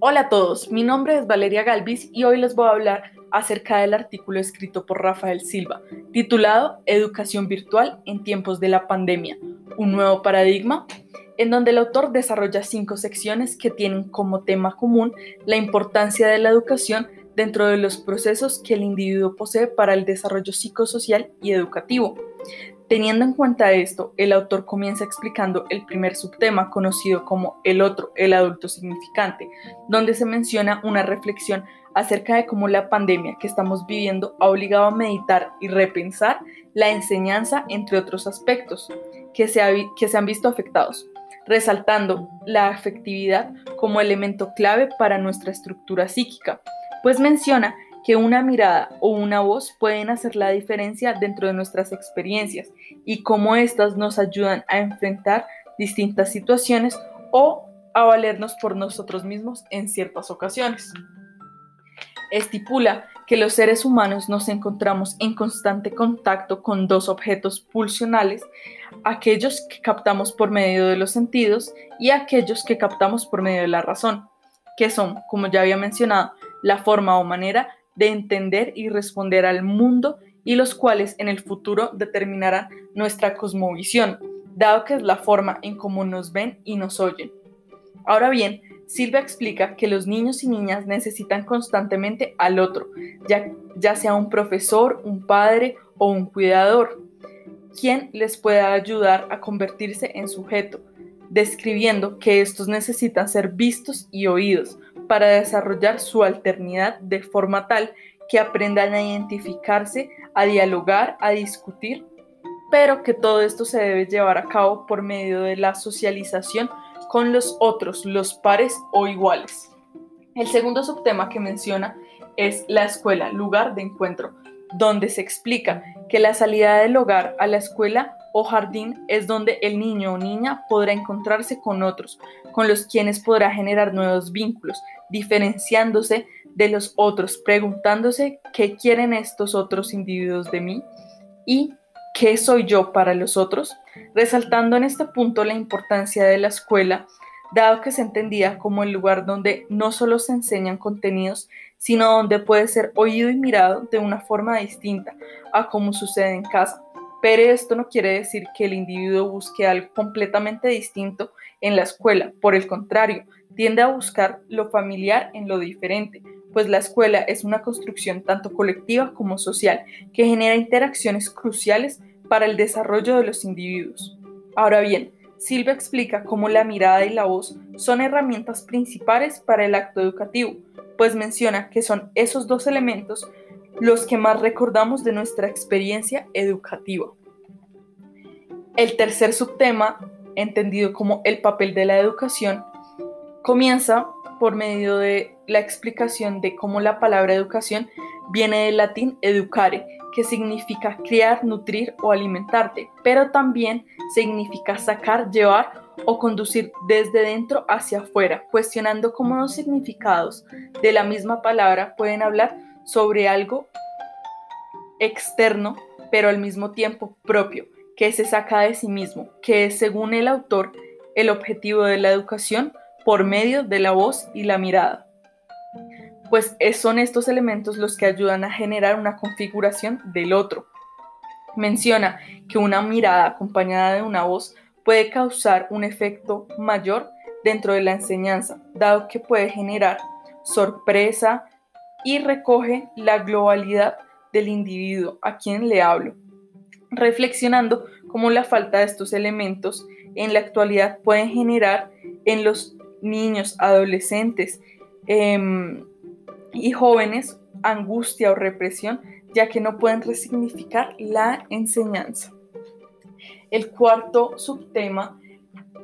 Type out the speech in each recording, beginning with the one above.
Hola a todos, mi nombre es Valeria Galvis y hoy les voy a hablar acerca del artículo escrito por Rafael Silva, titulado Educación virtual en tiempos de la pandemia, un nuevo paradigma, en donde el autor desarrolla cinco secciones que tienen como tema común la importancia de la educación dentro de los procesos que el individuo posee para el desarrollo psicosocial y educativo. Teniendo en cuenta esto, el autor comienza explicando el primer subtema conocido como el otro, el adulto significante, donde se menciona una reflexión acerca de cómo la pandemia que estamos viviendo ha obligado a meditar y repensar la enseñanza, entre otros aspectos que se, que se han visto afectados, resaltando la afectividad como elemento clave para nuestra estructura psíquica, pues menciona que una mirada o una voz pueden hacer la diferencia dentro de nuestras experiencias y cómo éstas nos ayudan a enfrentar distintas situaciones o a valernos por nosotros mismos en ciertas ocasiones. Estipula que los seres humanos nos encontramos en constante contacto con dos objetos pulsionales, aquellos que captamos por medio de los sentidos y aquellos que captamos por medio de la razón, que son, como ya había mencionado, la forma o manera de entender y responder al mundo y los cuales en el futuro determinarán nuestra cosmovisión, dado que es la forma en cómo nos ven y nos oyen. Ahora bien, Silvia explica que los niños y niñas necesitan constantemente al otro, ya, ya sea un profesor, un padre o un cuidador, quien les pueda ayudar a convertirse en sujeto, describiendo que estos necesitan ser vistos y oídos, para desarrollar su alternidad de forma tal que aprendan a identificarse, a dialogar, a discutir, pero que todo esto se debe llevar a cabo por medio de la socialización con los otros, los pares o iguales. El segundo subtema que menciona es la escuela, lugar de encuentro, donde se explica que la salida del hogar a la escuela o jardín es donde el niño o niña podrá encontrarse con otros, con los quienes podrá generar nuevos vínculos, diferenciándose de los otros, preguntándose qué quieren estos otros individuos de mí y qué soy yo para los otros, resaltando en este punto la importancia de la escuela, dado que se entendía como el lugar donde no solo se enseñan contenidos, sino donde puede ser oído y mirado de una forma distinta a como sucede en casa. Pero esto no quiere decir que el individuo busque algo completamente distinto en la escuela, por el contrario, tiende a buscar lo familiar en lo diferente, pues la escuela es una construcción tanto colectiva como social que genera interacciones cruciales para el desarrollo de los individuos. Ahora bien, Silvia explica cómo la mirada y la voz son herramientas principales para el acto educativo, pues menciona que son esos dos elementos los que más recordamos de nuestra experiencia educativa. El tercer subtema, entendido como el papel de la educación, Comienza por medio de la explicación de cómo la palabra educación viene del latín educare, que significa criar, nutrir o alimentarte, pero también significa sacar, llevar o conducir desde dentro hacia afuera, cuestionando cómo los significados de la misma palabra pueden hablar sobre algo externo, pero al mismo tiempo propio, que se saca de sí mismo, que es, según el autor, el objetivo de la educación por medio de la voz y la mirada, pues son estos elementos los que ayudan a generar una configuración del otro. Menciona que una mirada acompañada de una voz puede causar un efecto mayor dentro de la enseñanza, dado que puede generar sorpresa y recoge la globalidad del individuo a quien le hablo, reflexionando cómo la falta de estos elementos en la actualidad pueden generar en los niños, adolescentes em, y jóvenes angustia o represión, ya que no pueden resignificar la enseñanza. El cuarto subtema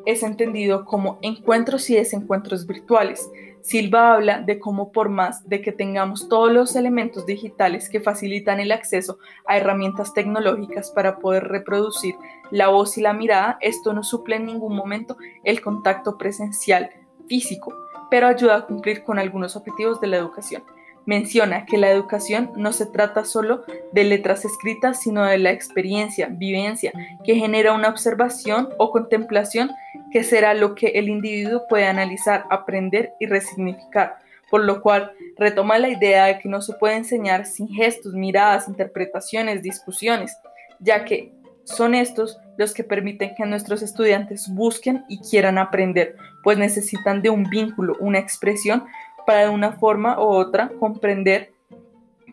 es entendido como encuentros y desencuentros virtuales. Silva habla de cómo por más de que tengamos todos los elementos digitales que facilitan el acceso a herramientas tecnológicas para poder reproducir la voz y la mirada, esto no suple en ningún momento el contacto presencial físico, pero ayuda a cumplir con algunos objetivos de la educación. Menciona que la educación no se trata solo de letras escritas, sino de la experiencia, vivencia, que genera una observación o contemplación que será lo que el individuo puede analizar, aprender y resignificar, por lo cual retoma la idea de que no se puede enseñar sin gestos, miradas, interpretaciones, discusiones, ya que son estos los que permiten que nuestros estudiantes busquen y quieran aprender, pues necesitan de un vínculo, una expresión para de una forma u otra comprender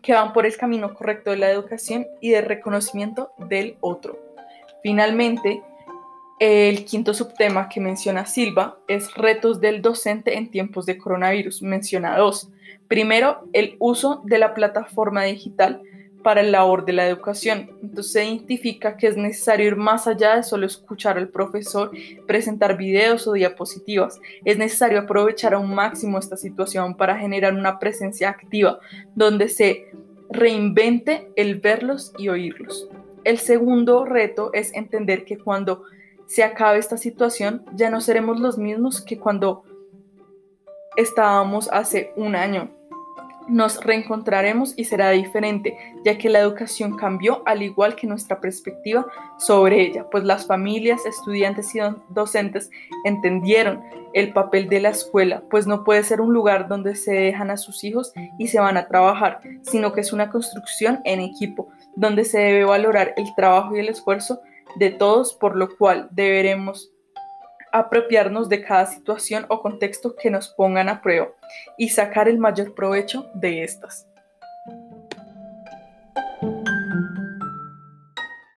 que van por el camino correcto de la educación y del reconocimiento del otro. Finalmente, el quinto subtema que menciona Silva es retos del docente en tiempos de coronavirus. Menciona dos. Primero, el uso de la plataforma digital para el labor de la educación. Entonces se identifica que es necesario ir más allá de solo escuchar al profesor, presentar videos o diapositivas. Es necesario aprovechar a un máximo esta situación para generar una presencia activa donde se reinvente el verlos y oírlos. El segundo reto es entender que cuando se acabe esta situación ya no seremos los mismos que cuando estábamos hace un año. Nos reencontraremos y será diferente, ya que la educación cambió al igual que nuestra perspectiva sobre ella, pues las familias, estudiantes y docentes entendieron el papel de la escuela, pues no puede ser un lugar donde se dejan a sus hijos y se van a trabajar, sino que es una construcción en equipo, donde se debe valorar el trabajo y el esfuerzo de todos, por lo cual deberemos apropiarnos de cada situación o contexto que nos pongan a prueba y sacar el mayor provecho de estas.